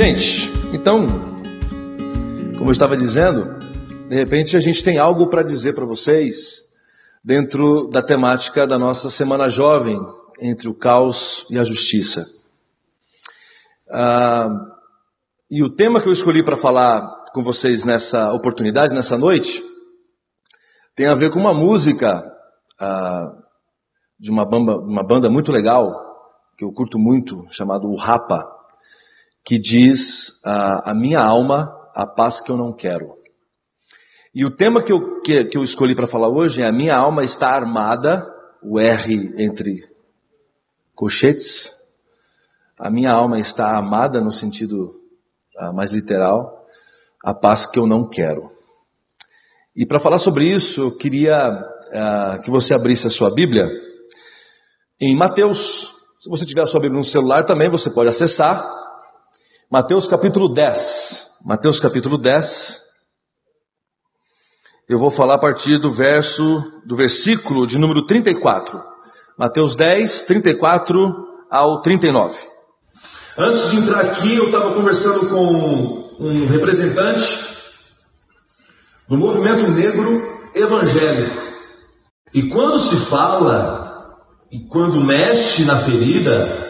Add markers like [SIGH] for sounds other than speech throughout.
Gente, então, como eu estava dizendo, de repente a gente tem algo para dizer para vocês dentro da temática da nossa Semana Jovem, entre o caos e a justiça. Ah, e o tema que eu escolhi para falar com vocês nessa oportunidade, nessa noite, tem a ver com uma música ah, de uma banda, uma banda muito legal, que eu curto muito, chamado O Rapa que diz a minha alma, a paz que eu não quero. E o tema que eu, que, que eu escolhi para falar hoje é a minha alma está armada, o R entre colchetes. A minha alma está amada no sentido uh, mais literal, a paz que eu não quero. E para falar sobre isso, eu queria uh, que você abrisse a sua Bíblia em Mateus. Se você tiver a sua Bíblia no celular também, você pode acessar. Mateus capítulo 10. Mateus capítulo 10. Eu vou falar a partir do verso, do versículo de número 34. Mateus 10, 34 ao 39. Antes de entrar aqui, eu estava conversando com um representante do movimento negro evangélico. E quando se fala, e quando mexe na ferida,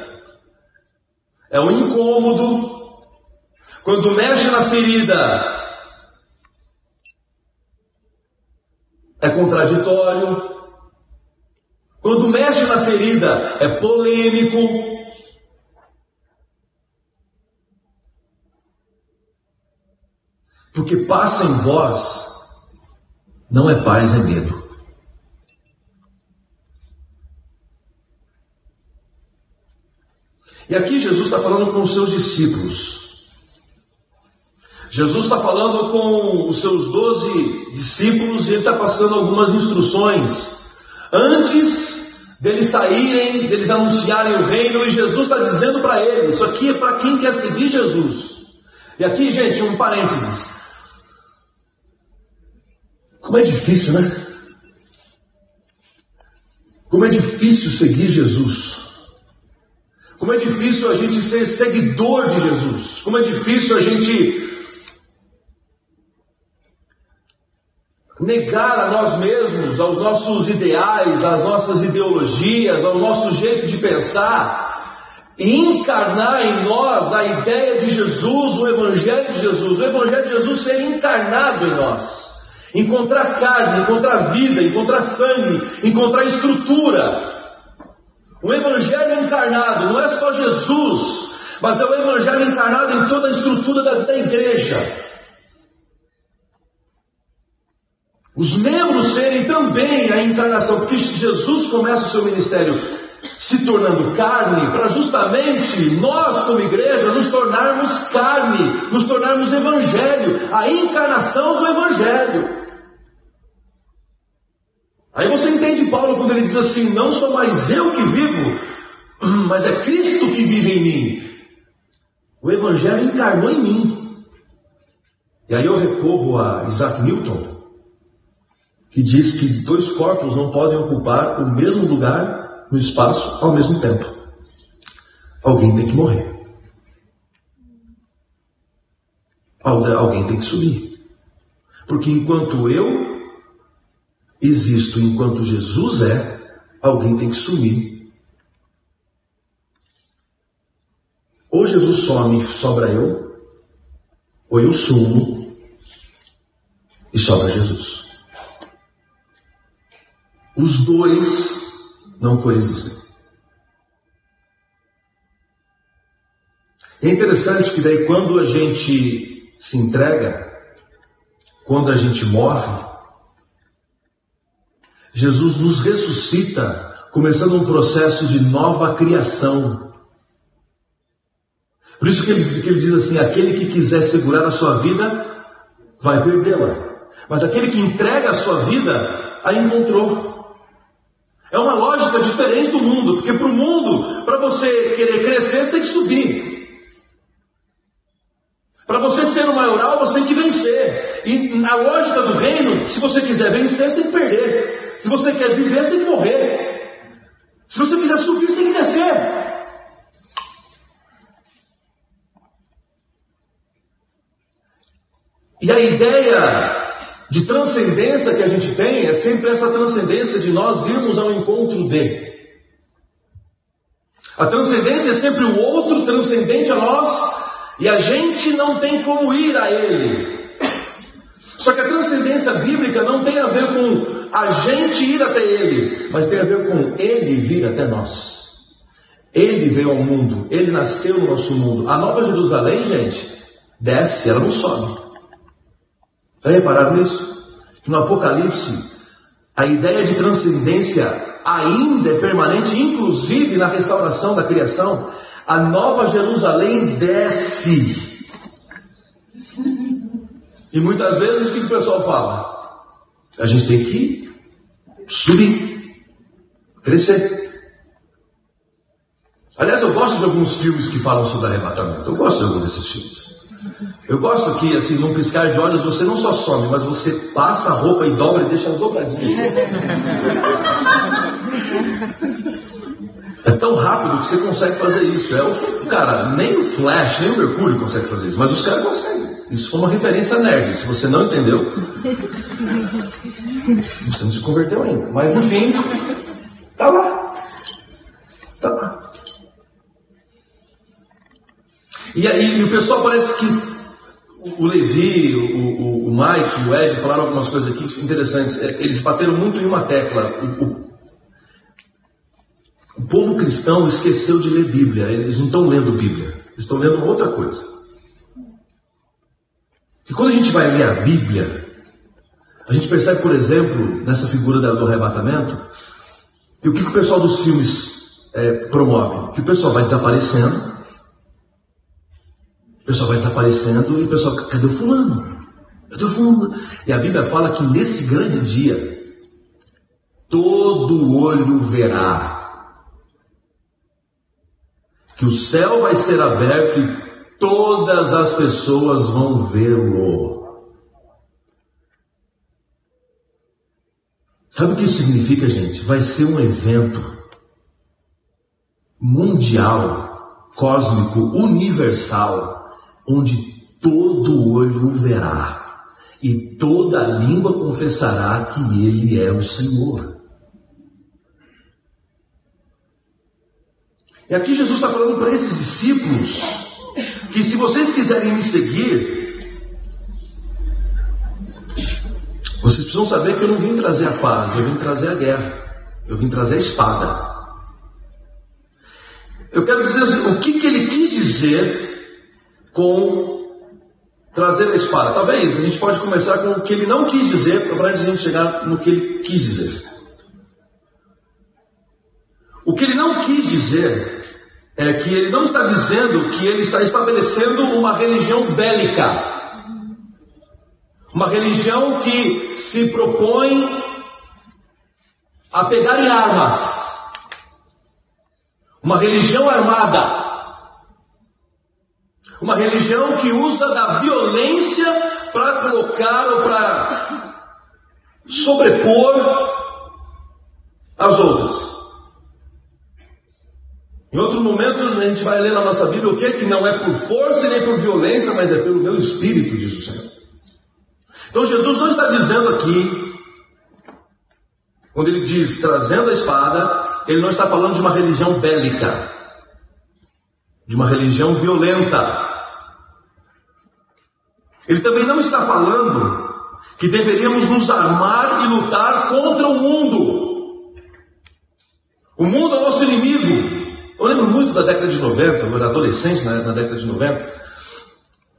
é um incômodo, quando mexe na ferida, é contraditório. Quando mexe na ferida, é polêmico. Porque passa em vós não é paz, é medo. E aqui Jesus está falando com os seus discípulos. Jesus está falando com os seus doze discípulos e ele está passando algumas instruções antes deles saírem, deles anunciarem o reino, e Jesus está dizendo para eles: Isso aqui é para quem quer seguir Jesus. E aqui, gente, um parênteses. Como é difícil, né? Como é difícil seguir Jesus. Como é difícil a gente ser seguidor de Jesus. Como é difícil a gente negar a nós mesmos, aos nossos ideais, às nossas ideologias, ao nosso jeito de pensar, e encarnar em nós a ideia de Jesus, o Evangelho de Jesus, o Evangelho de Jesus ser encarnado em nós. Encontrar carne, encontrar vida, encontrar sangue, encontrar estrutura. O Evangelho encarnado não é só Jesus, mas é o Evangelho encarnado em toda a estrutura da, da igreja. Os membros serem também a encarnação, porque Jesus começa o seu ministério se tornando carne, para justamente nós, como igreja, nos tornarmos carne, nos tornarmos evangelho, a encarnação do evangelho. Aí você entende Paulo quando ele diz assim: Não sou mais eu que vivo, [CLEARS THROAT] mas é Cristo que vive em mim. O Evangelho encarnou em mim. E aí eu recorro a Isaac Newton, que diz que dois corpos não podem ocupar o mesmo lugar no espaço ao mesmo tempo. Alguém tem que morrer. Alguém tem que subir. Porque enquanto eu existo, enquanto Jesus é, alguém tem que sumir. Ou Jesus some e sobra eu, ou eu sumo e sobra Jesus. Os dois não coexistem. É interessante que daí quando a gente se entrega, quando a gente morre, Jesus nos ressuscita, começando um processo de nova criação. Por isso que ele, que ele diz assim: aquele que quiser segurar a sua vida, vai perdê-la. Mas aquele que entrega a sua vida, a encontrou. É uma lógica diferente do mundo, porque para o mundo, para você querer crescer, você tem que subir. Para você ser o maioral, você tem que vencer. E na lógica do reino, se você quiser vencer, você tem que perder. Se você quer viver, você tem que morrer. Se você quiser subir, você tem que descer. E a ideia de transcendência que a gente tem é sempre essa transcendência de nós irmos ao encontro de. A transcendência é sempre o outro transcendente a nós e a gente não tem como ir a ele. Só que a transcendência bíblica não tem a ver com a gente ir até ele, mas tem a ver com ele vir até nós. Ele veio ao mundo, ele nasceu no nosso mundo. A Nova Jerusalém, gente, desce, ela não sobe. Já repararam nisso? Que no Apocalipse, a ideia de transcendência ainda é permanente, inclusive na restauração da criação. A Nova Jerusalém desce. E muitas vezes o que o pessoal fala? A gente tem que subir, crescer. Aliás, eu gosto de alguns filmes que falam sobre arrebatamento. Eu gosto de alguns desses filmes. Eu gosto que, assim, num piscar de olhos, você não só some, mas você passa a roupa e dobra e deixa dobradinha. É tão rápido que você consegue fazer isso. É o, cara, nem o Flash, nem o Mercúrio consegue fazer isso, mas os caras conseguem. Isso foi uma referência nerd. Se você não entendeu, você não se converteu ainda. Mas enfim, tá lá. Tá lá. E aí o pessoal parece que o Levi, o, o, o Mike, o Ed falaram algumas coisas aqui interessantes. É, eles bateram muito em uma tecla. O, o, o povo cristão esqueceu de ler Bíblia. Eles não estão lendo Bíblia. Eles estão lendo outra coisa. E quando a gente vai ler a Bíblia, a gente percebe, por exemplo, nessa figura do arrebatamento, e o que, que o pessoal dos filmes é, promove? Que o pessoal vai desaparecendo, o pessoal vai desaparecendo e o pessoal, cadê o fulano? Cadê o fulano? E a Bíblia fala que nesse grande dia, todo olho verá que o céu vai ser aberto e todas as pessoas vão vê-lo. Sabe o que isso significa, gente? Vai ser um evento mundial, cósmico, universal onde todo olho o verá e toda língua confessará que Ele é o Senhor. E aqui Jesus está falando para esses discípulos que se vocês quiserem me seguir, vocês precisam saber que eu não vim trazer a paz, eu vim trazer a guerra, eu vim trazer a espada. Eu quero dizer o que, que ele quis dizer com trazer a espada. Talvez a gente pode começar com o que ele não quis dizer, para a gente chegar no que ele quis dizer. O que ele não quis dizer é que ele não está dizendo que ele está estabelecendo uma religião bélica. Uma religião que se propõe a pegar em armas. Uma religião armada. Uma religião que usa da violência para colocar ou para sobrepor as outras. Em outro momento a gente vai ler na nossa Bíblia o que? Que não é por força nem por violência, mas é pelo meu espírito, diz o Senhor. Então Jesus não está dizendo aqui, quando ele diz trazendo a espada, ele não está falando de uma religião bélica, de uma religião violenta. Ele também não está falando que deveríamos nos armar e lutar contra o mundo. O mundo é o nosso inimigo. Eu lembro muito da década de 90, eu era adolescente na, na década de 90,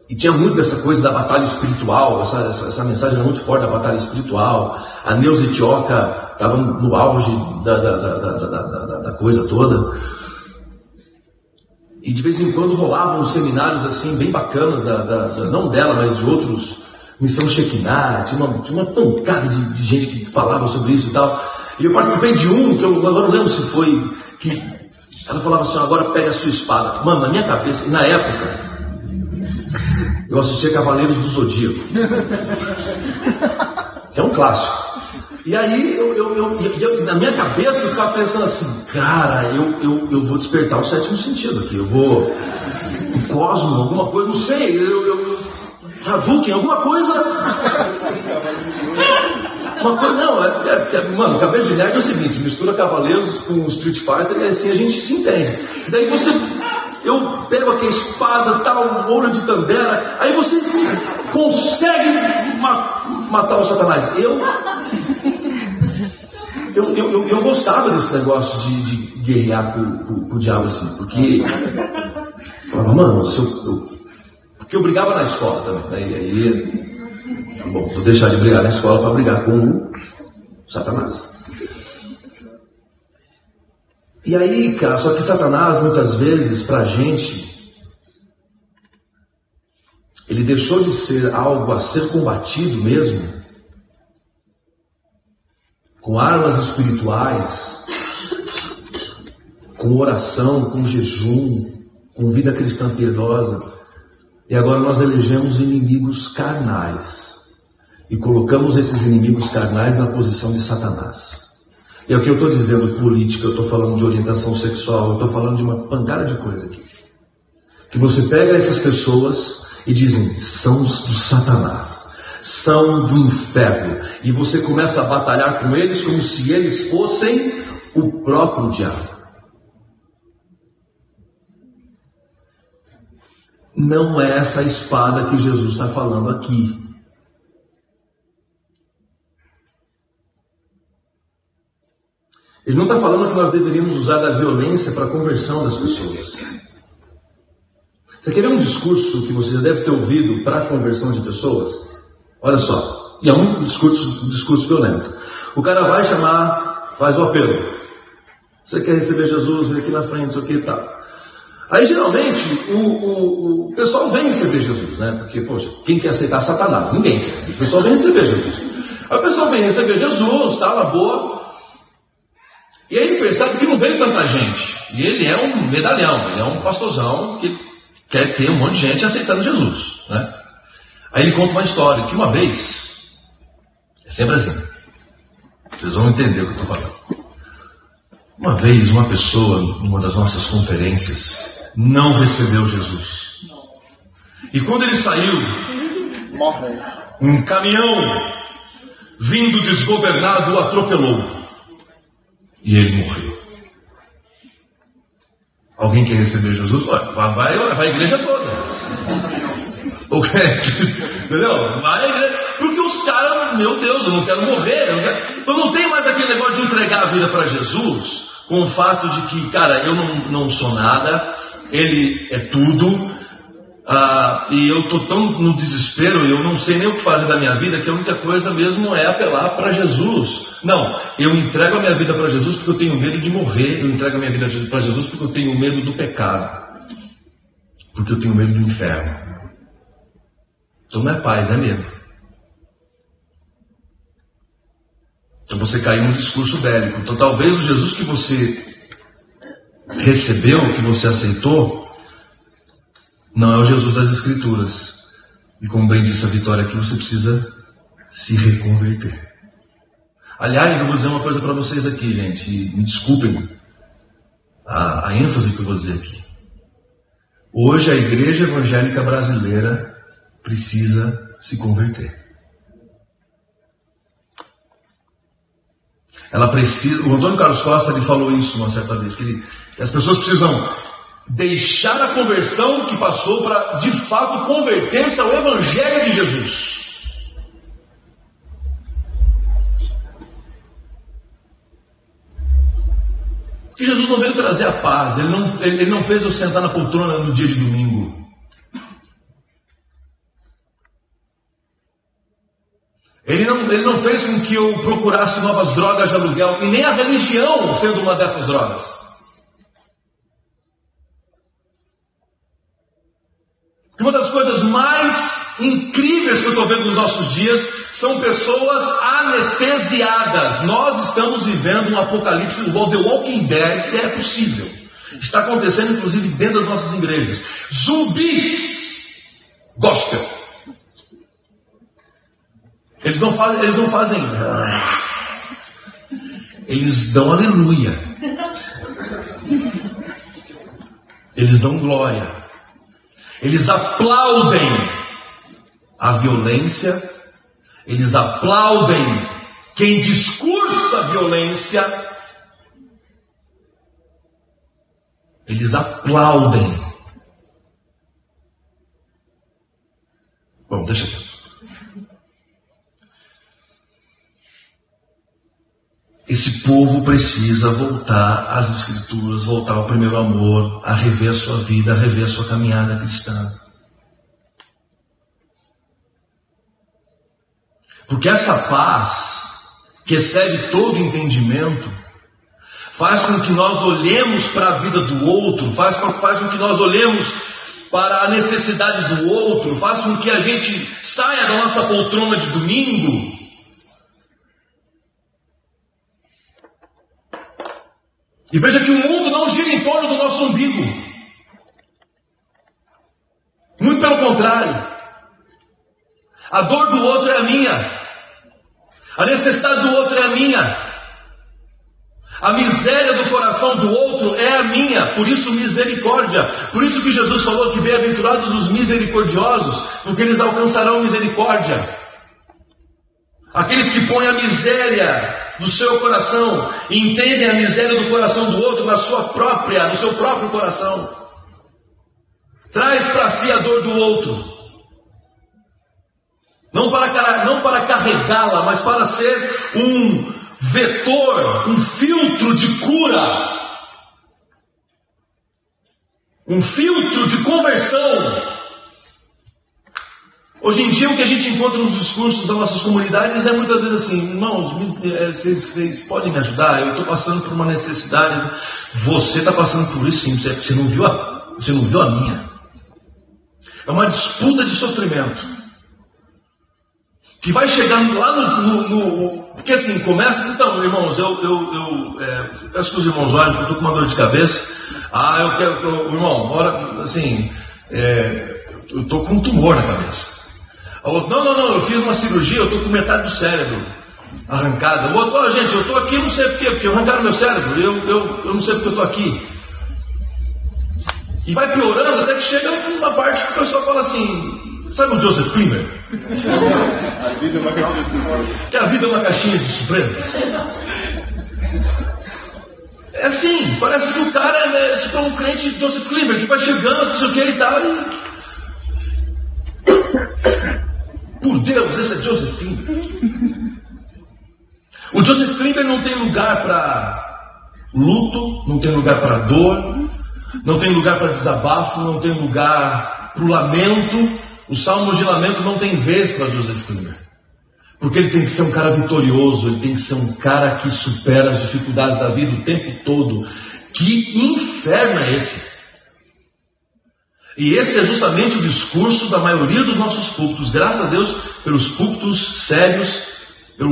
e tinha muito dessa coisa da batalha espiritual, essa, essa, essa mensagem era muito forte da batalha espiritual. A Neuza Etioca estava no auge da, da, da, da, coisa toda. E de vez em quando rolavam seminários assim, bem bacanas, da, da, da, não dela, mas de outros, Missão Shekinah, tinha uma, tinha uma pancada de, de, gente que falava sobre isso e tal. E eu participei de um, que eu agora não lembro se foi, que ela falava assim, agora pega a sua espada. Mano, na minha cabeça, e na época, Eu assistia Cavaleiros do Zodíaco. [LAUGHS] É um clássico. E aí, eu, eu, eu, eu, na minha cabeça, eu ficava pensando assim, cara, eu, eu, eu vou despertar o sétimo sentido aqui. Eu vou. O cosmo, alguma coisa, não sei. Eu, eu, alguma coisa. [LAUGHS] Uma coisa, não, é, é, é, mano, cabelo de nerd é o seguinte, mistura Cavaleiros com Street Fighter e assim a gente se entende. Daí você, eu pego aqui a espada, tal, ouro de Tandera, aí você consegue ma matar o Satanás. Eu, eu, eu, eu, gostava desse negócio de, de guerrear com, com, com, o diabo assim, porque falava, mano, se eu, eu porque eu brigava na escola também. Né? Aí, bom, vou deixar de brigar na escola para brigar com o Satanás. E aí, cara, só que Satanás, muitas vezes, para a gente, ele deixou de ser algo a ser combatido mesmo, com armas espirituais, com oração, com jejum, com vida cristã piedosa. E agora nós elegemos inimigos carnais e colocamos esses inimigos carnais na posição de Satanás. E é o que eu estou dizendo política, eu estou falando de orientação sexual, eu estou falando de uma pancada de coisa aqui. Que você pega essas pessoas e dizem, são do Satanás, são do inferno, e você começa a batalhar com eles como se eles fossem o próprio diabo. Não é essa espada que Jesus está falando aqui. Ele não está falando que nós deveríamos usar da violência para a conversão das pessoas. Você quer um discurso que você já deve ter ouvido para a conversão de pessoas? Olha só, e é um discurso, um discurso violento. O cara vai chamar, faz o apelo. Você quer receber Jesus, vem aqui na frente, isso aqui e tal. Aí geralmente o, o, o, pessoal vem receber Jesus, né? Porque, poxa, quem quer aceitar Satanás? Ninguém quer. O pessoal vem receber Jesus. Aí o pessoal vem receber Jesus, tá na boa. E aí percebe que não veio tanta gente. E ele é um medalhão, ele é um pastorzão que quer ter um monte de gente aceitando Jesus. Né? Aí ele conta uma história que uma vez, é sempre assim, vocês vão entender o que eu estou falando. Uma vez uma pessoa, numa das nossas conferências, não recebeu Jesus. E quando ele saiu, um caminhão vindo desgovernado o atropelou. E ele morreu. Alguém quer receber Jesus? Vai, vai, vai a igreja toda. O Entendeu? Vai a igreja. Porque os caras, meu Deus, eu não quero morrer. Eu não, quero... eu não tenho mais aquele negócio de entregar a vida para Jesus com o fato de que, cara, eu não, não sou nada, ele é tudo, ah, e eu estou tão no desespero, eu não sei nem o que fazer da minha vida, que a única coisa mesmo é apelar para Jesus. Não, eu entrego a minha vida para Jesus porque eu tenho medo de morrer, eu entrego a minha vida para Jesus porque eu tenho medo do pecado, porque eu tenho medo do inferno. Então não é paz, é medo. Então você caiu num discurso bélico. Então talvez o Jesus que você recebeu, que você aceitou, não é o Jesus das Escrituras. E como bem disse a Vitória aqui, você precisa se reconverter. Aliás, eu vou dizer uma coisa para vocês aqui, gente, e me desculpem a, a ênfase que eu vou dizer aqui. Hoje a igreja evangélica brasileira precisa se converter. Ela precisa. O Antônio Carlos Costa ele falou isso uma certa vez, que, ele, que as pessoas precisam deixar a conversão que passou para de fato converter-se ao Evangelho de Jesus. Porque Jesus não veio trazer a paz, ele não, ele não fez eu sentar na poltrona no dia de domingo. Ele não, ele não fez com que eu procurasse novas drogas de aluguel, e nem a religião sendo uma dessas drogas. Uma das coisas mais incríveis que eu estou vendo nos nossos dias são pessoas anestesiadas. Nós estamos vivendo um apocalipse igual The Walking Dead, que é possível. Está acontecendo, inclusive, dentro das nossas igrejas. Zumbis gospel. Eles não fazem, eles não fazem. Eles dão aleluia. Eles dão glória. Eles aplaudem a violência. Eles aplaudem quem discursa violência. Eles aplaudem. Bom, deixa eu. Esse povo precisa voltar às Escrituras, voltar ao primeiro amor, a rever a sua vida, a rever a sua caminhada cristã. Porque essa paz, que excede todo entendimento, faz com que nós olhemos para a vida do outro, faz, faz com que nós olhemos para a necessidade do outro, faz com que a gente saia da nossa poltrona de domingo E veja que o mundo não gira em torno do nosso umbigo. Muito pelo contrário. A dor do outro é a minha. A necessidade do outro é a minha. A miséria do coração do outro é a minha, por isso misericórdia. Por isso que Jesus falou que bem-aventurados os misericordiosos, porque eles alcançarão misericórdia. Aqueles que põem a miséria do seu coração entendem a miséria do coração do outro na sua própria, no seu próprio coração. Traz para si a dor do outro. Não para, não para carregá-la, mas para ser um vetor, um filtro de cura. Um filtro de conversão Hoje em dia, o que a gente encontra nos discursos das nossas comunidades é muitas vezes assim: irmãos, é, vocês, vocês podem me ajudar? Eu estou passando por uma necessidade. Você está passando por isso sim, você não, viu a, você não viu a minha. É uma disputa de sofrimento. Que vai chegar lá no. no, no porque assim, começa. Então, irmãos, eu, eu, eu é, peço que os irmãos olhem, porque eu estou com uma dor de cabeça. Ah, eu quero. Eu, irmão, ora, assim, é, eu estou com um tumor na cabeça. O outro, não, não, não, eu fiz uma cirurgia, eu estou com metade do cérebro arrancada. O outro, oh, gente, eu estou aqui, não sei porquê, porque arrancaram meu cérebro, eu, eu, eu não sei porque eu estou aqui. E vai piorando até que chega uma parte que o pessoal fala assim, sabe o Joseph Klimer? a vida é uma caixinha de surpresas. Que a vida é uma caixinha de surpresas. É assim, parece que o cara é, tipo um crente de Joseph Klimer, que vai chegando, não sei o que e tal, e por Deus, esse é Joseph Klimber. O Joseph Klimber não tem lugar para luto, não tem lugar para dor, não tem lugar para desabafo, não tem lugar para o lamento. O salmo de lamento não tem vez para Joseph Klimber. Porque ele tem que ser um cara vitorioso, ele tem que ser um cara que supera as dificuldades da vida o tempo todo. Que inferno é esse? E esse é justamente o discurso da maioria dos nossos púlpitos, graças a Deus pelos púlpitos sérios,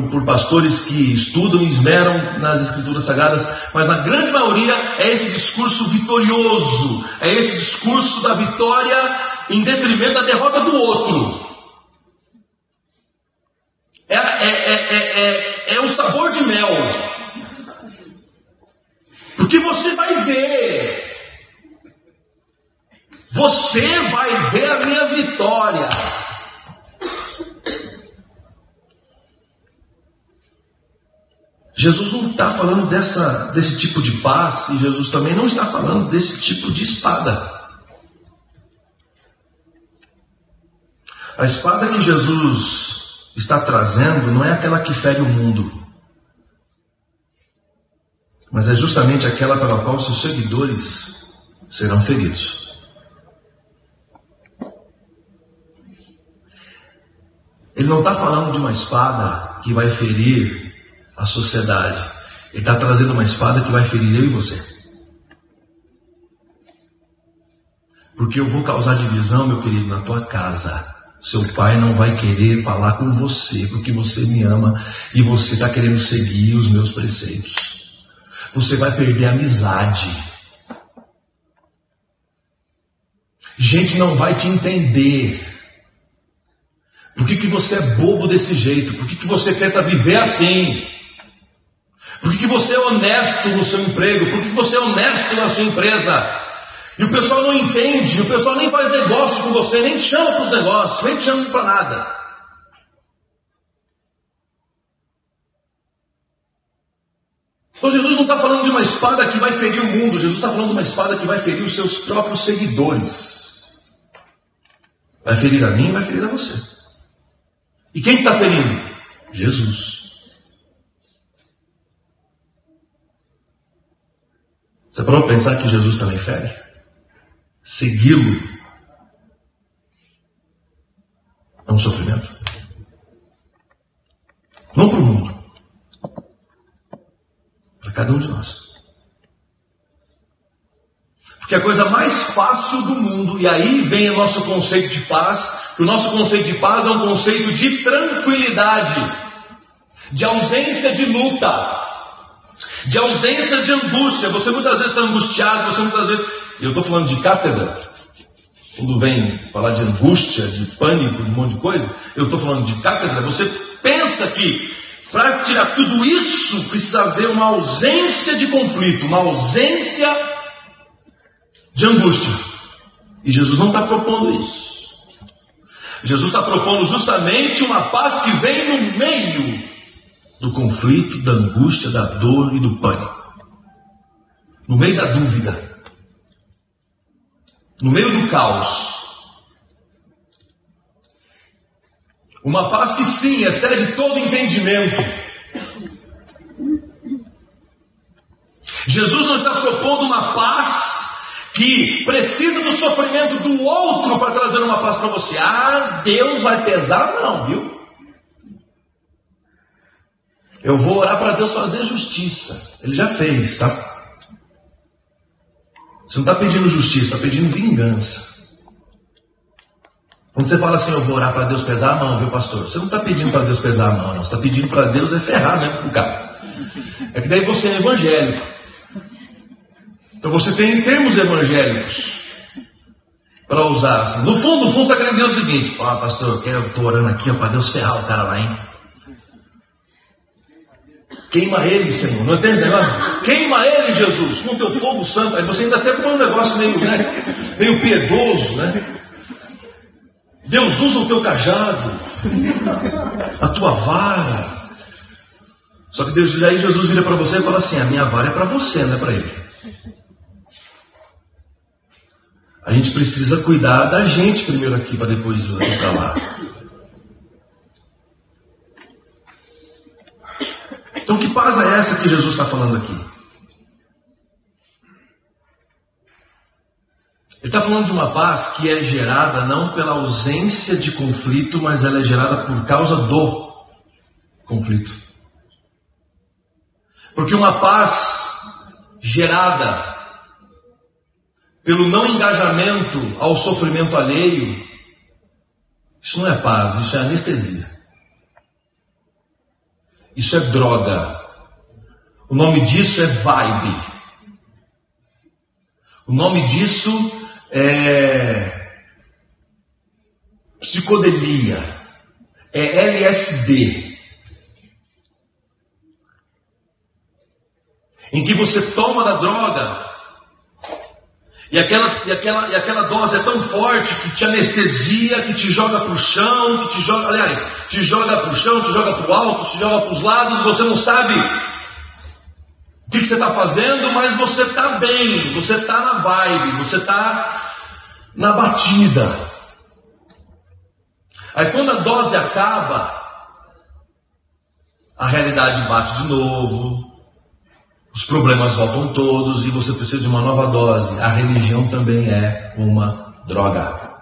por pastores que estudam e esmeram nas escrituras sagradas, mas na grande maioria é esse discurso vitorioso, é esse discurso da vitória em detrimento da derrota do outro. É, é, é, é, um sabor de mel. Porque você vai ver você vai ver a minha vitória. Jesus não está falando dessa, desse tipo de paz e Jesus também não está falando desse tipo de espada. A espada que Jesus está trazendo não é aquela que fere o mundo, mas é justamente aquela pela qual seus seguidores serão feridos. Ele não está falando de uma espada que vai ferir a sociedade. Ele está trazendo uma espada que vai ferir eu e você. Porque eu vou causar divisão, meu querido, na tua casa. Seu pai não vai querer falar com você porque você me ama e você está querendo seguir os meus preceitos. Você vai perder a amizade. Gente não vai te entender Por que, que você é bobo desse jeito? Por que, que você tenta viver assim? Por que, que você é honesto no seu emprego? Por que, que você é honesto na sua empresa? E o pessoal não entende, o pessoal nem faz negócio com você, nem te chama para os negócios, nem te chama para nada. Então Jesus não está falando de uma espada que vai ferir o mundo, Jesus está falando de uma espada que vai ferir os seus próprios seguidores. Vai ferir a mim e vai ferir a você. E quem está ferindo? Jesus. Você pode pensar que Jesus também fere? Segui-lo é um sofrimento. Não para o mundo, para cada um de nós. Porque a coisa mais fácil do mundo, e aí vem o nosso conceito de paz, que o nosso conceito de paz é um conceito de tranquilidade, de ausência de luta, de ausência de angústia. Você muitas vezes está angustiado, você muitas vezes. Eu estou falando de cátedra, quando vem falar de angústia, de pânico, de um monte de coisa, eu estou falando de cátedra. Você pensa que para tirar tudo isso precisa haver uma ausência de conflito, uma ausência de angústia. E Jesus não está propondo isso. Jesus está propondo justamente uma paz que vem no meio do conflito, da angústia, da dor e do pânico. No meio da dúvida. No meio do caos. Uma paz que sim excede todo entendimento. Jesus não está propondo uma paz que precisa do sofrimento do outro para trazer uma paz para você. Ah, Deus vai pesar? Não, viu? Eu vou orar para Deus fazer justiça. Ele já fez, tá? Você não está pedindo justiça, está pedindo vingança. Quando você fala assim, eu vou orar para Deus pesar a mão, viu, pastor? Você não está pedindo para Deus pesar a mão, não. Você está pedindo para Deus é ferrar mesmo o cara. É que daí você é evangélico. Então você tem termos evangélicos para usar. Assim. No fundo, no fundo, está querendo dizer o seguinte: Ó, oh, pastor, eu estou orando aqui para Deus ferrar o cara lá, hein? Queima ele, Senhor. Não entende negócio? Queima ele, Jesus, com teu fogo santo. Aí você ainda até põe um negócio meio, né, meio piedoso, né? Deus usa o teu cajado, a tua vara. Só que Deus, aí Jesus vira para você e fala assim: a minha vara é para você, não é para ele. A gente precisa cuidar da gente primeiro aqui para depois ir para lá. Então, que paz é essa que Jesus está falando aqui? Ele está falando de uma paz que é gerada não pela ausência de conflito, mas ela é gerada por causa do conflito. Porque uma paz gerada pelo não engajamento ao sofrimento alheio, isso não é paz, isso é anestesia. Isso é droga. O nome disso é vibe. O nome disso é psicodelia. É LSD. Em que você toma da droga e aquela, e, aquela, e aquela dose é tão forte que te anestesia, que te joga para o chão, que te joga, aliás, te joga para o chão, te joga para o alto, te joga para os lados, você não sabe o que, que você está fazendo, mas você está bem, você está na vibe, você está na batida. Aí quando a dose acaba, a realidade bate de novo, os problemas voltam todos e você precisa de uma nova dose. A religião também é uma droga.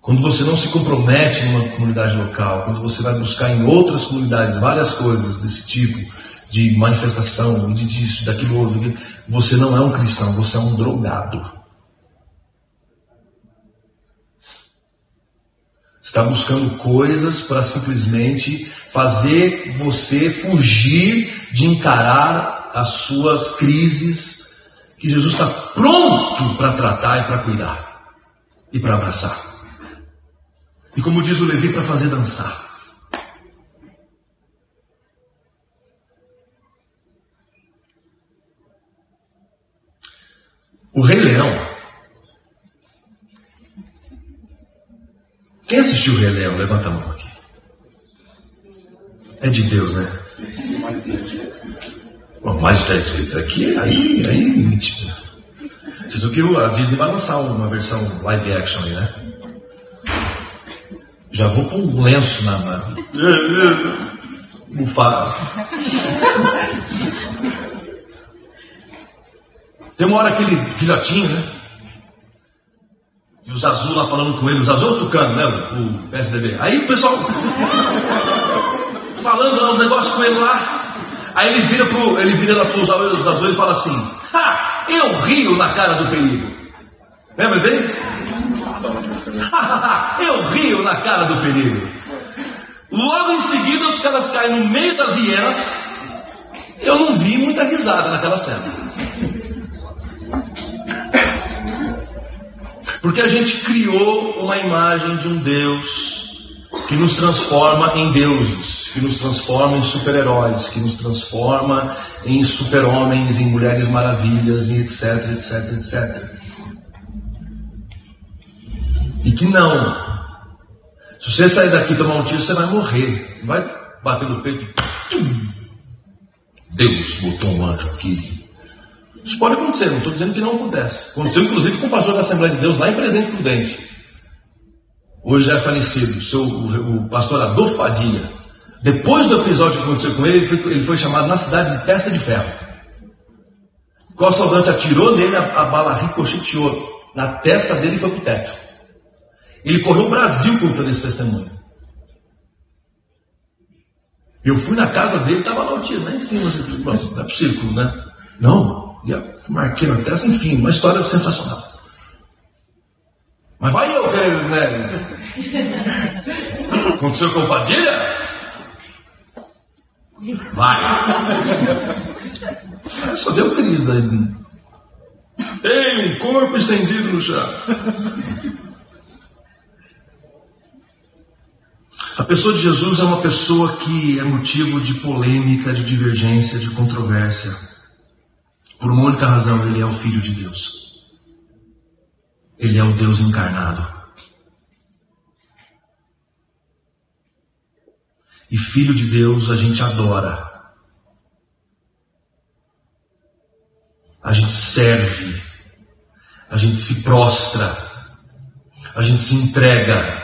Quando você não se compromete numa comunidade local, quando você vai buscar em outras comunidades várias coisas desse tipo, de manifestação, de disso, daquilo outro, você não é um cristão, você é um drogado. Está buscando coisas para simplesmente fazer você fugir de encarar as suas crises que Jesus está pronto para tratar e para cuidar e para abraçar. E como diz o Levi, para fazer dançar. O Rei Leão. Quem assistiu o Rei? Levanta a mão aqui. É de Deus, né? Bom, mais de 10 vezes. Aqui, aí, aí, nítido. Vocês viram que a Disney vai lançar uma versão live action aí, né? Já vou com um lenço na. na... Bufar. Tem uma hora aquele filhotinho, né? Azul lá falando com ele, os azul tucano, né? O PSDB. Aí o pessoal [LAUGHS] falando lá os negócios com ele lá. Aí ele vira pro, ele vira lá pros olhos azuis e fala assim: Ha! Eu rio na cara do perigo. Lembra dele? [LAUGHS] eu rio na cara do perigo. Logo em seguida os caras caem no meio das hienas. Eu não vi muita risada naquela cena. Porque a gente criou uma imagem de um Deus que nos transforma em deuses, que nos transforma em super-heróis, que nos transforma em super-homens, em mulheres maravilhas, e etc, etc, etc. E que não. Se você sair daqui e tomar um tiro, você vai morrer. Vai bater no peito. Deus botou um anjo aqui isso pode acontecer, não estou dizendo que não acontece. Aconteceu inclusive com o pastor da Assembleia de Deus lá em Presente Prudente. Hoje já é falecido, o, seu, o, o pastor Adolfo Padilha. Depois do episódio que aconteceu com ele, ele foi, ele foi chamado na cidade de Testa de Ferro. O assaltante atirou nele, a, a bala ricocheteou na testa dele e foi para o teto. Ele correu o Brasil contando esse testemunho. Eu fui na casa dele, estava lá o tiro, lá em cima. Assim, pronto, é possível, né? Não, e marquei na testa, enfim, uma história sensacional. Mas vai eu querer, né? [LAUGHS] Aconteceu com o Padilha? Vai. Só deu crise aí. Tem um corpo estendido no chão. A pessoa de Jesus é uma pessoa que é motivo de polêmica, de divergência, de controvérsia. Por uma única razão, ele é o Filho de Deus. Ele é o Deus encarnado. E Filho de Deus a gente adora. A gente serve. A gente se prostra. A gente se entrega.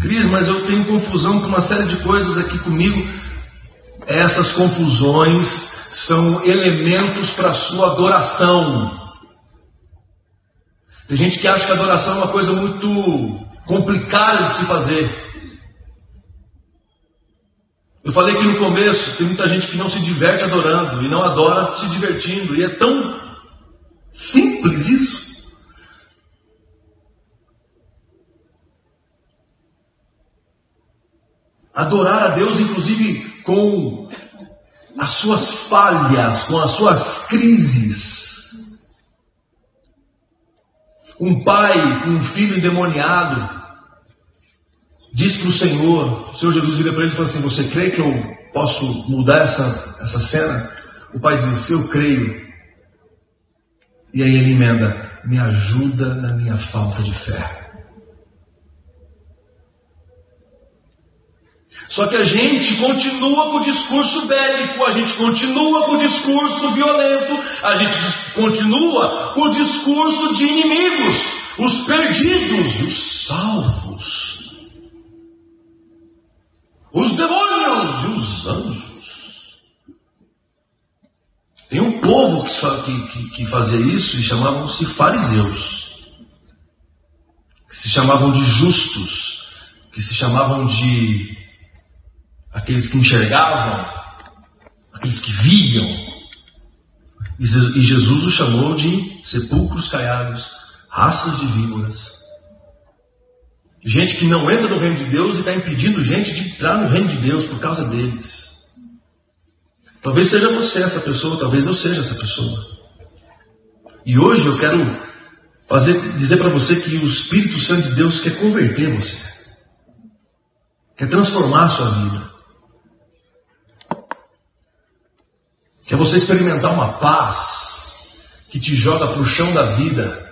Cris, mas eu tenho confusão com uma série de coisas aqui comigo. Essas confusões são elementos para a sua adoração. Tem gente que acha que adoração é uma coisa muito complicada de se fazer. Eu falei que no começo tem muita gente que não se diverte adorando e não adora se divertindo, e é tão simples isso. Adorar a Deus, inclusive com as suas falhas, com as suas crises. Um pai com um filho endemoniado diz para o Senhor, o Senhor Jesus vira para ele e fala assim: Você crê que eu posso mudar essa, essa cena? O pai diz: Eu creio. E aí ele emenda: Me ajuda na minha falta de fé. Só que a gente continua com o discurso bélico, a gente continua com o discurso violento, a gente continua com o discurso de inimigos, os perdidos, os salvos, os demônios e os anjos. Tem um povo que, que, que fazia isso e chamavam-se fariseus, que se chamavam de justos, que se chamavam de aqueles que enxergavam, aqueles que viam. E Jesus os chamou de sepulcros caiados, raças de víboras. Gente que não entra no reino de Deus e está impedindo gente de entrar no reino de Deus por causa deles. Talvez seja você essa pessoa, talvez eu seja essa pessoa. E hoje eu quero fazer, dizer para você que o Espírito Santo de Deus quer converter você, quer transformar a sua vida, quer você experimentar uma paz que te joga para o chão da vida,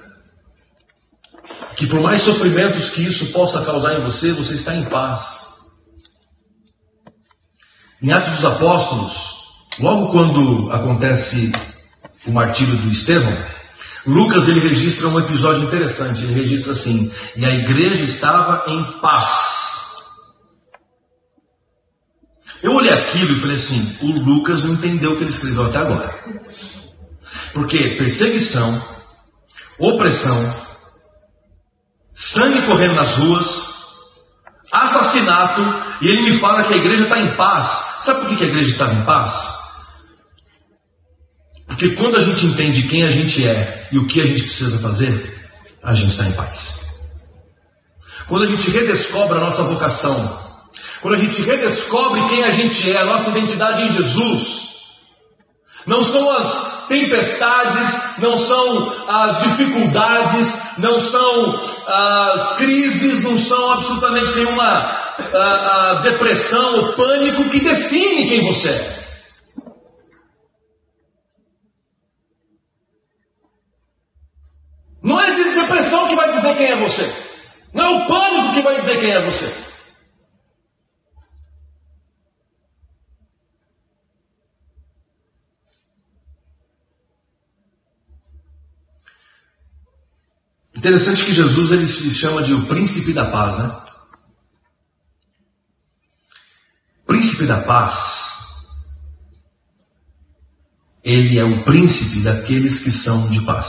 que por mais sofrimentos que isso possa causar em você, você está em paz. Em Atos dos Apóstolos, logo quando acontece o martírio do Estevão, Lucas ele registra um episódio interessante. Ele registra assim: e a igreja estava em paz. Eu olhei aquilo e falei assim: o Lucas não entendeu o que ele escreveu até agora. Porque perseguição, opressão, sangue correndo nas ruas, assassinato, e ele me fala que a igreja está em paz. Sabe por que a igreja estava em paz? Porque quando a gente entende quem a gente é e o que a gente precisa fazer, a gente está em paz. Quando a gente redescobre a nossa vocação, quando a gente redescobre quem a gente é, a nossa identidade em Jesus, não são as tempestades, não são as dificuldades, não são as crises, não são absolutamente nenhuma a, a depressão ou pânico que define quem você é. Não é a depressão que vai dizer quem é você. Não é o pânico que vai dizer quem é você. Interessante que Jesus ele se chama de o príncipe da paz, né? Príncipe da paz. Ele é o príncipe daqueles que são de paz.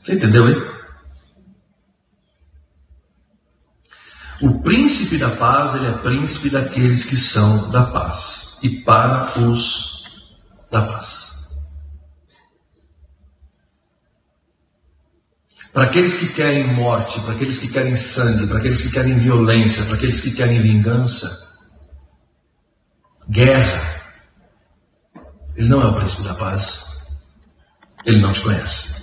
Você entendeu, hein? O príncipe da paz, ele é príncipe daqueles que são da paz e para os da paz. Para aqueles que querem morte, para aqueles que querem sangue, para aqueles que querem violência, para aqueles que querem vingança, guerra, ele não é o príncipe da paz. Ele não te conhece.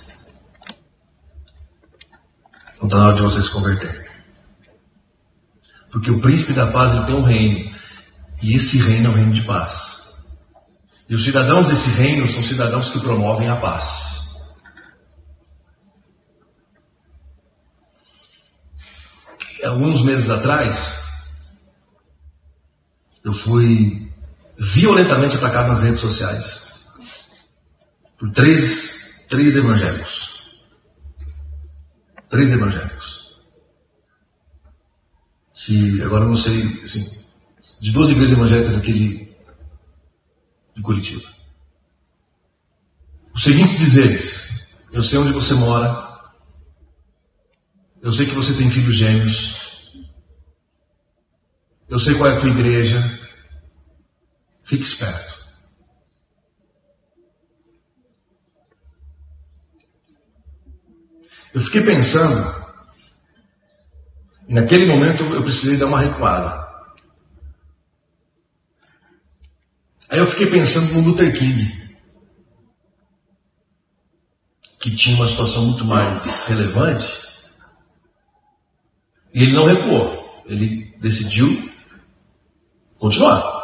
Não está na hora de você se converter. Porque o príncipe da paz ele tem um reino. E esse reino é o reino de paz. E os cidadãos desse reino são cidadãos que promovem a paz. Alguns meses atrás, eu fui violentamente atacado nas redes sociais por três, três evangélicos. Três evangélicos. Que agora não sei, assim, de duas igrejas evangélicas aqui de, de Curitiba. Os seguintes dizeres: Eu sei onde você mora. Eu sei que você tem filhos gêmeos. Eu sei qual é a tua igreja. Fique esperto. Eu fiquei pensando, e naquele momento eu precisei dar uma recuada. Aí eu fiquei pensando no Luther King, que tinha uma situação muito mais relevante, e ele não recuou, ele decidiu continuar.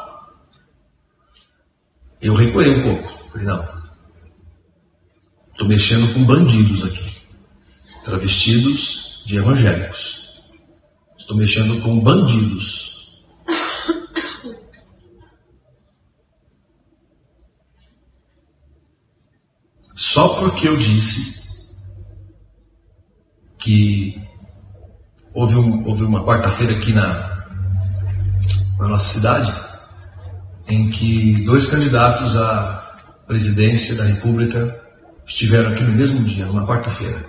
Eu recuei um pouco, falei, não, estou mexendo com bandidos aqui travestidos de evangélicos. Estou mexendo com bandidos. Só porque eu disse que houve, um, houve uma quarta-feira aqui na, na nossa cidade em que dois candidatos à presidência da República estiveram aqui no mesmo dia, numa quarta-feira.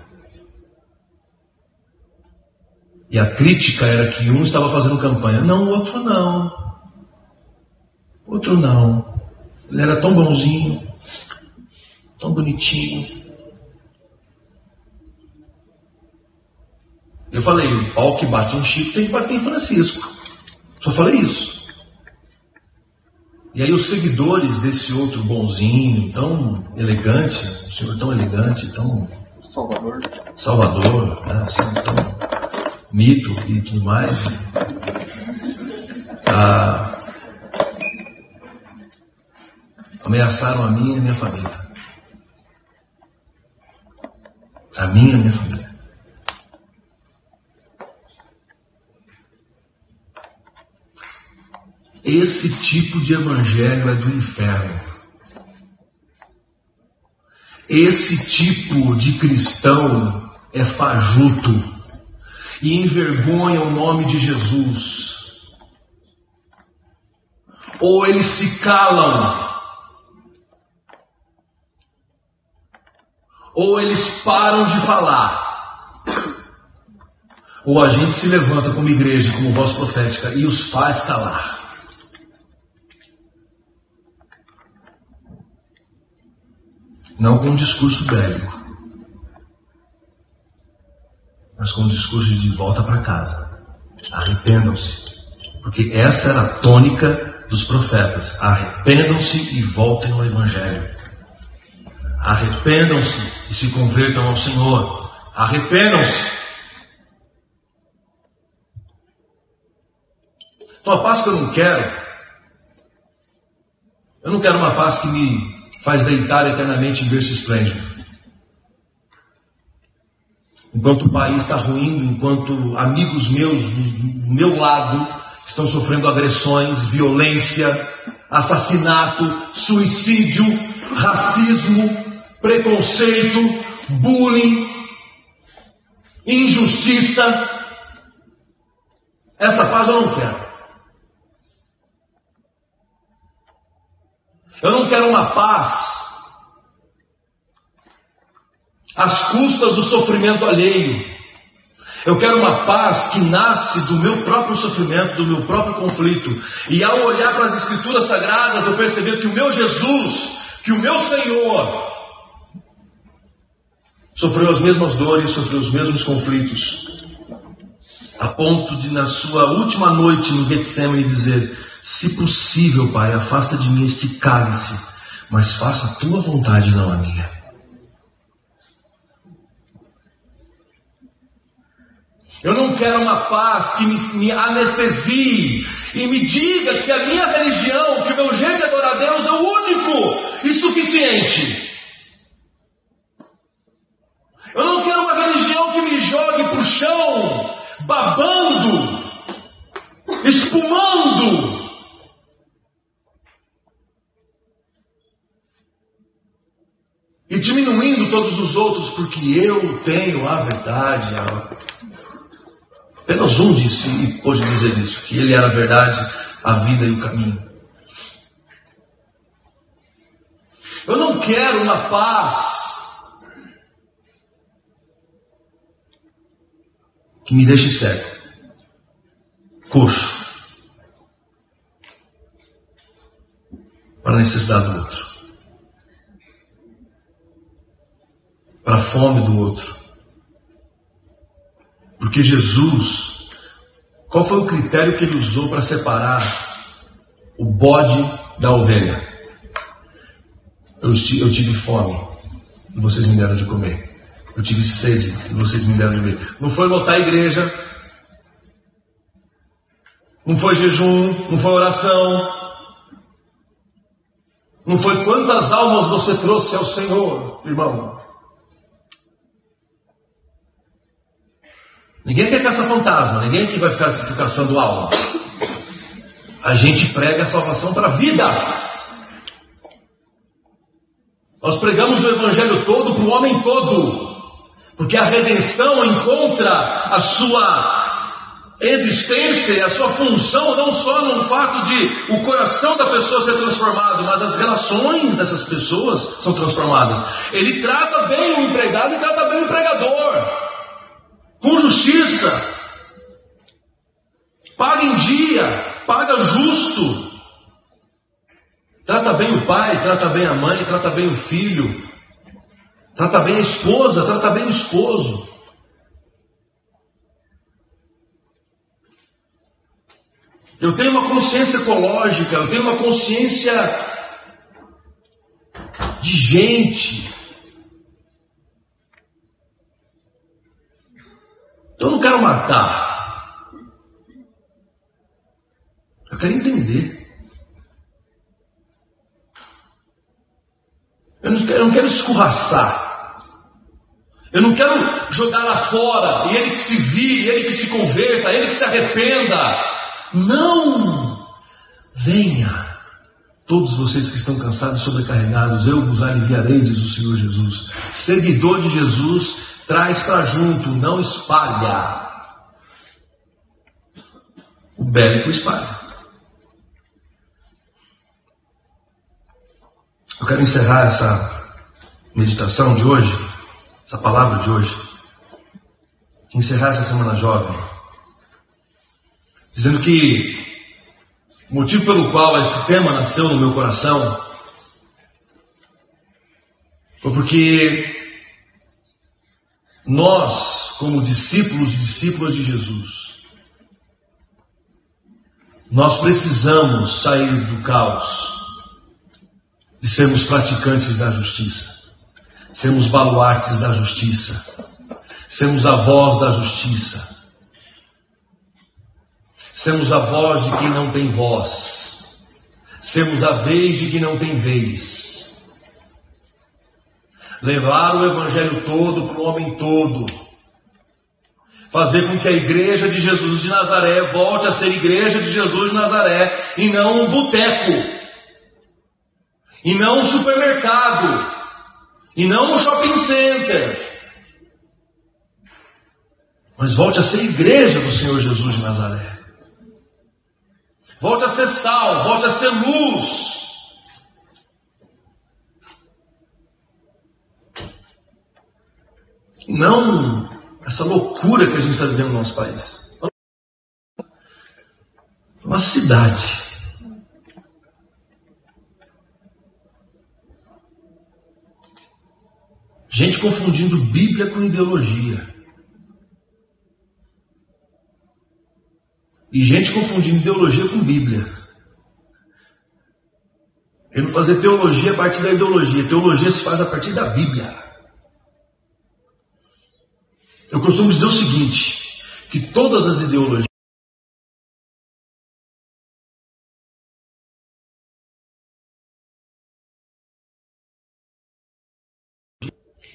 E a crítica era que um estava fazendo campanha. Não, o outro não. Outro não. Ele era tão bonzinho, tão bonitinho. Eu falei, o pau que bate em Chico tem que bater em Francisco. Só falei isso. E aí os seguidores desse outro bonzinho, tão elegante, um senhor tão elegante, tão Salvador, Salvador, né, assim, tão mito e tudo mais, ah, ameaçaram a mim e a minha família. A minha e a minha família. Esse tipo de evangelho é do inferno. Esse tipo de cristão é fajuto e envergonha o nome de Jesus. Ou eles se calam, ou eles param de falar. Ou a gente se levanta como igreja, como voz profética e os faz calar. Não com um discurso bélico, mas com um discurso de volta para casa. Arrependam-se. Porque essa era a tônica dos profetas. Arrependam-se e voltem ao Evangelho. Arrependam-se e se convertam ao Senhor. Arrependam-se. Então a paz que eu não quero, eu não quero uma paz que me faz deitar eternamente em berço esplêndido. Enquanto o país está ruindo, enquanto amigos meus do meu lado estão sofrendo agressões, violência, assassinato, suicídio, racismo, preconceito, bullying, injustiça. Essa paz eu não quero. Eu não quero uma paz às custas do sofrimento alheio. Eu quero uma paz que nasce do meu próprio sofrimento, do meu próprio conflito. E ao olhar para as Escrituras Sagradas, eu perceber que o meu Jesus, que o meu Senhor, sofreu as mesmas dores, sofreu os mesmos conflitos. A ponto de, na sua última noite no Getsemane, dizer: Se possível, Pai, afasta de mim este cálice, mas faça a tua vontade, não a minha. Eu não quero uma paz que me, me, anestesie e me diga que a minha religião, que o meu jeito de adorar a Deus é o único e suficiente. Eu não quero uma religião que me jogue para o chão, babando, todos os outros, porque eu tenho a verdade, Apenas um disse e pôde dizer isso, que ele era a verdade, a vida e o caminho. Eu não quero uma paz que me deixe cego, coxo, para a necessidade do outro, para a fome do outro porque Jesus, qual foi o critério que ele usou para separar o bode da ovelha? Eu, eu tive fome e vocês me deram de comer. Eu tive sede e vocês me deram de beber. Não foi lotar a igreja, não foi jejum, não foi oração, não foi quantas almas você trouxe ao Senhor, irmão. Ninguém quer caçar fantasma, ninguém que vai ficar, ficar caçando alma. A gente prega a salvação para a vida. Nós pregamos o Evangelho todo para o homem todo. Porque a redenção encontra a sua existência e a sua função não só no fato de o coração da pessoa ser transformado, mas as relações dessas pessoas são transformadas. Ele trata bem o empregado e trata bem o empregador com justiça, paga em dia, paga justo, trata bem o pai, trata bem a mãe, trata bem o filho, trata bem a esposa, trata bem o esposo. Eu tenho uma consciência ecológica, eu tenho uma consciência de gente. Então eu não quero matar. Eu quero entender. Eu não quero, eu não quero escorraçar. Eu não quero jogar lá fora e ele que se vire, ele que se converta, ele que se arrependa. Não! Venha. Todos vocês que estão cansados e sobrecarregados, eu vos aliviarei, diz o Senhor Jesus. Seguidor de Jesus, traz para junto, não espalha. O bélico espalha. Eu quero encerrar essa meditação de hoje, essa palavra de hoje, encerrar essa semana jovem, dizendo que o motivo pelo qual esse tema nasceu no meu coração foi porque nós, como discípulos e discípulas de Jesus, nós precisamos sair do caos e sermos praticantes da justiça, sermos baluartes da justiça, sermos a voz da justiça Sermos a voz de quem não tem voz. Sermos a vez de quem não tem vez. Levar o Evangelho todo para o homem todo. Fazer com que a igreja de Jesus de Nazaré volte a ser igreja de Jesus de Nazaré e não um boteco. E não um supermercado. E não um shopping center. Mas volte a ser igreja do Senhor Jesus de Nazaré. Volte a ser sal, volte a ser luz. Não essa loucura que a gente está vivendo no nosso país. Uma cidade. Gente confundindo Bíblia com ideologia. E gente confundindo ideologia com Bíblia. Querendo fazer teologia a partir da ideologia. Teologia se faz a partir da Bíblia. Eu costumo dizer o seguinte: que todas as ideologias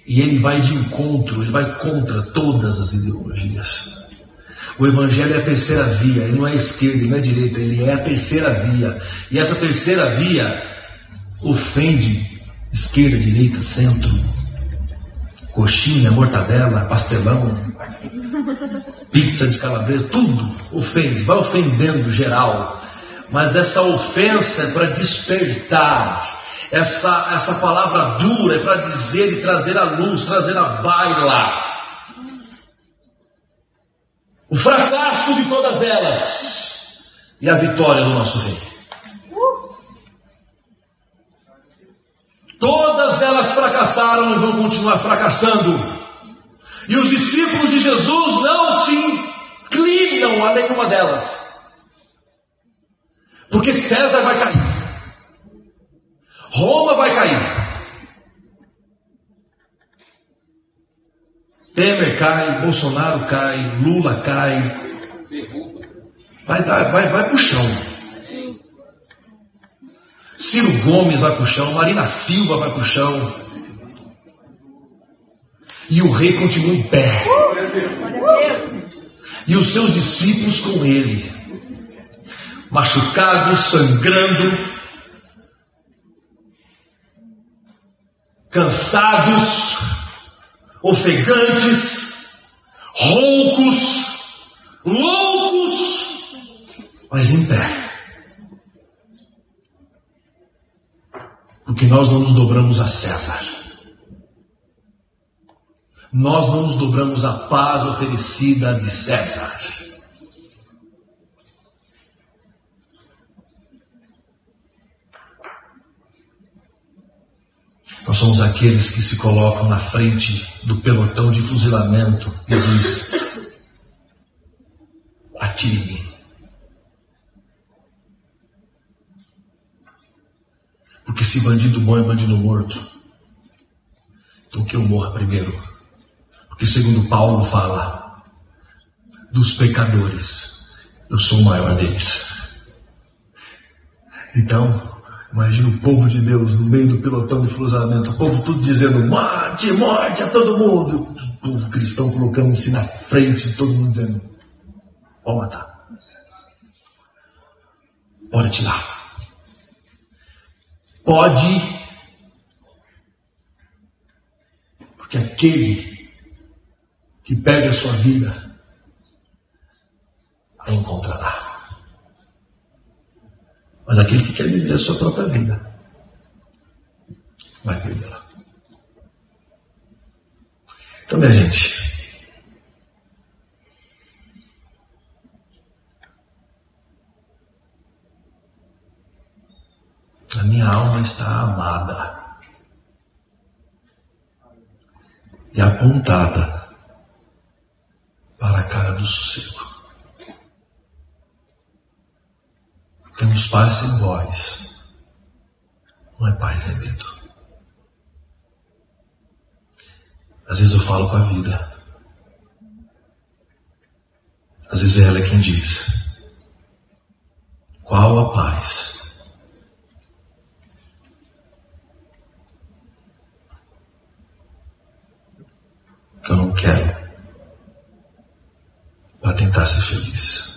E ele vai de encontro, ele vai contra todas as ideologias. O Evangelho é a terceira via, ele não é esquerda, ele não é direita, ele é a terceira via. E essa terceira via ofende esquerda, direita, centro, coxinha, mortadela, pastelão, pizza de calabresa, tudo ofende, vai ofendendo geral. Mas essa ofensa é para despertar. Essa, essa palavra dura é para dizer e trazer a luz, trazer a baila o fracasso de todas elas e a vitória do nosso Rei. Todas elas fracassaram e vão continuar fracassando. E os discípulos de Jesus não se inclinam a nenhuma delas. Porque César vai cair. Roma vai cair. Temer cai, Bolsonaro cai, Lula cai. Vai, vai, vai, vai pro chão. Ciro Gomes vai pro chão, Marina Silva vai pro chão. E o rei continua em pé. E os seus discípulos com ele. Machucados, sangrando, cansados, ofegantes, roucos, loucos, mas em pé. Porque nós não nos dobramos a César. Nós não nos dobramos a paz oferecida de César. Nós somos aqueles que se colocam na frente do pelotão de fuzilamento e diz: atire-me. Porque se bandido bom é bandido morto, então que eu morra primeiro. Porque segundo Paulo fala, dos pecadores, eu sou o maior deles. Então, imagina o povo de Deus no meio do pelotão de cruzamento, o povo tudo dizendo, mate, morte a todo mundo. O povo cristão colocando-se na frente, todo mundo dizendo, pode matar. Pode tirar. Pode. Porque aquele que pega a sua vida a encontrará. Mas aquele que quer viver a sua própria vida vai perdê-la. Então, minha gente, A minha alma está amada e apontada para a cara do sossego. Temos paz sem voz, não é paz, é medo. Às vezes eu falo com a vida, às vezes ela é quem diz: qual a paz? Que eu não quero para tentar ser feliz.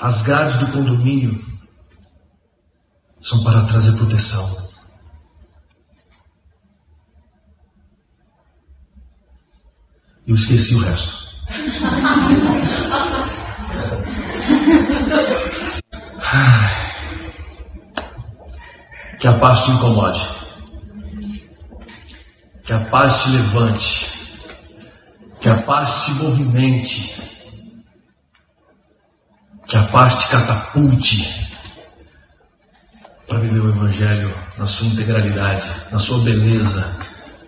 As grades do condomínio são para trazer proteção. Eu esqueci o resto. [LAUGHS] que a paz te incomode. Que a paz te levante. Que a paz te movimente. Que a paz te catapulte para viver o Evangelho na sua integralidade, na sua beleza,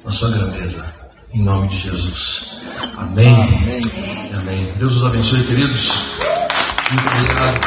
na sua grandeza. Em nome de Jesus. Amém. Amém. Amém. Deus os abençoe, queridos. Muito obrigado.